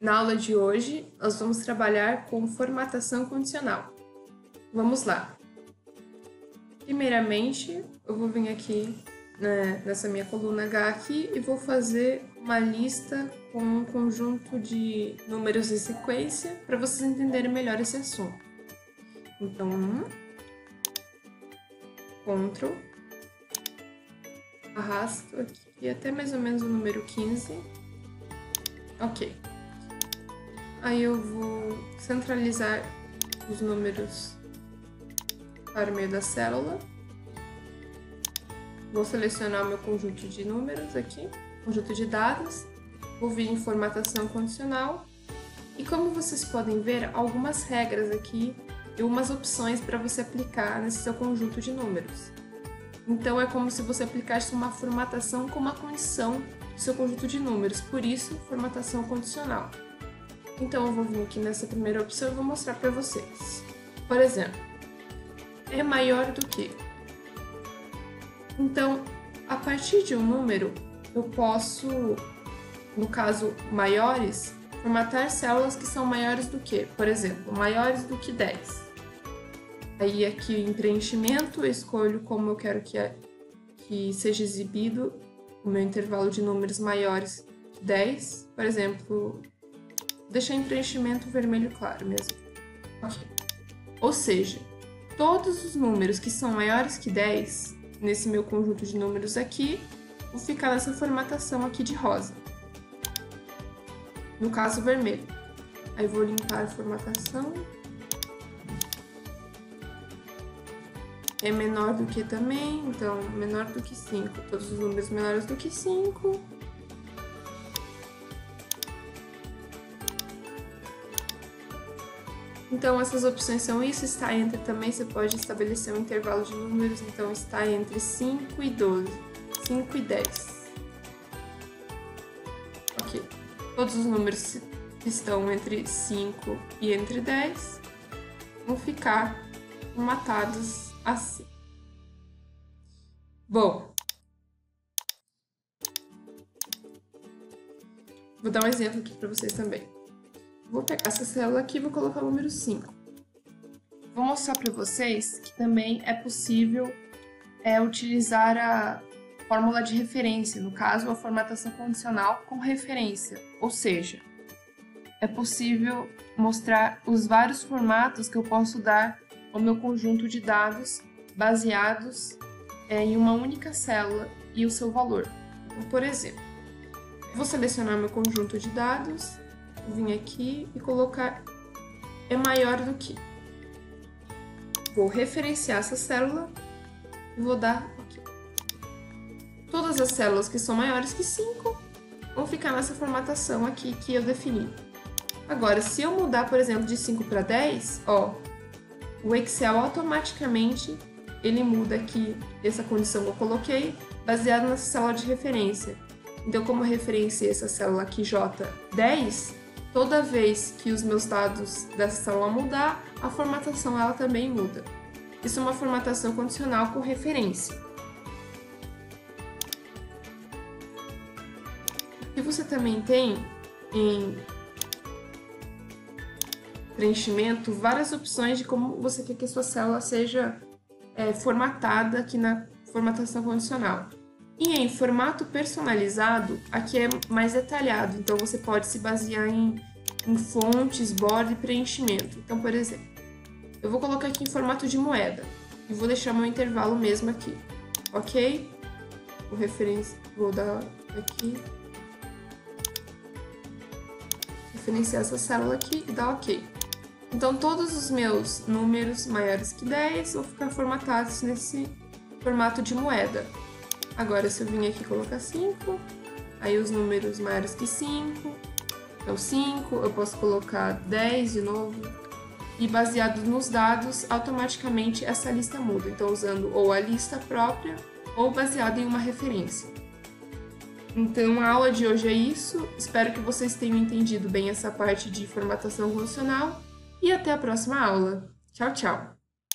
Na aula de hoje, nós vamos trabalhar com formatação condicional. Vamos lá. Primeiramente, eu vou vir aqui né, nessa minha coluna H aqui e vou fazer uma lista com um conjunto de números em sequência para vocês entenderem melhor esse assunto. Então, Ctrl, arrasto aqui até mais ou menos o número 15. Ok. Aí eu vou centralizar os números para o meio da célula. Vou selecionar o meu conjunto de números aqui, conjunto de dados. Vou vir em formatação condicional. E como vocês podem ver, algumas regras aqui e umas opções para você aplicar nesse seu conjunto de números. Então é como se você aplicasse uma formatação com uma condição do seu conjunto de números, por isso formatação condicional. Então eu vou vir aqui nessa primeira opção e vou mostrar para vocês. Por exemplo, é maior do que. Então, a partir de um número, eu posso, no caso maiores, formatar células que são maiores do que, por exemplo, maiores do que 10. Aí aqui em preenchimento eu escolho como eu quero que, que seja exibido o meu intervalo de números maiores que 10. Por exemplo, deixar em preenchimento vermelho claro mesmo. Okay. Ou seja, todos os números que são maiores que 10, nesse meu conjunto de números aqui, vão ficar nessa formatação aqui de rosa. No caso, vermelho. Aí vou limpar a formatação. É menor do que também, então menor do que 5. Todos os números menores do que 5. Então, essas opções são isso, está entre também, você pode estabelecer um intervalo de números, então está entre 5 e 12, 5 e 10. Ok. Todos os números que estão entre 5 e entre 10 vão ficar matados assim. Bom, vou dar um exemplo aqui para vocês também. Vou pegar essa célula aqui e vou colocar o número 5. Vou mostrar para vocês que também é possível é, utilizar a fórmula de referência, no caso, a formatação condicional com referência, ou seja, é possível mostrar os vários formatos que eu posso dar ao meu conjunto de dados baseados é, em uma única célula e o seu valor. Então, por exemplo, vou selecionar meu conjunto de dados vir aqui e colocar é maior do que. Vou referenciar essa célula e vou dar aqui. Todas as células que são maiores que 5 vão ficar nessa formatação aqui que eu defini. Agora, se eu mudar, por exemplo, de 5 para 10, ó, o Excel automaticamente ele muda aqui essa condição que eu coloquei, baseado nessa célula de referência. Então, como eu referenciei essa célula aqui J10, Toda vez que os meus dados dessa célula mudar, a formatação ela também muda. Isso é uma formatação condicional com referência. E você também tem em preenchimento várias opções de como você quer que a sua célula seja é, formatada aqui na formatação condicional. E em formato personalizado, aqui é mais detalhado, então você pode se basear em, em fontes, borda e preenchimento. Então, por exemplo, eu vou colocar aqui em formato de moeda e vou deixar meu intervalo mesmo aqui, ok? Vou, vou dar aqui, referenciar essa célula aqui e dar ok. Então, todos os meus números maiores que 10 vão ficar formatados nesse formato de moeda. Agora, se eu vim aqui colocar 5, aí os números maiores que 5, então 5, eu posso colocar 10 de novo, e baseado nos dados, automaticamente essa lista muda. Então, usando ou a lista própria ou baseado em uma referência. Então, a aula de hoje é isso. Espero que vocês tenham entendido bem essa parte de formatação funcional e até a próxima aula. Tchau, tchau!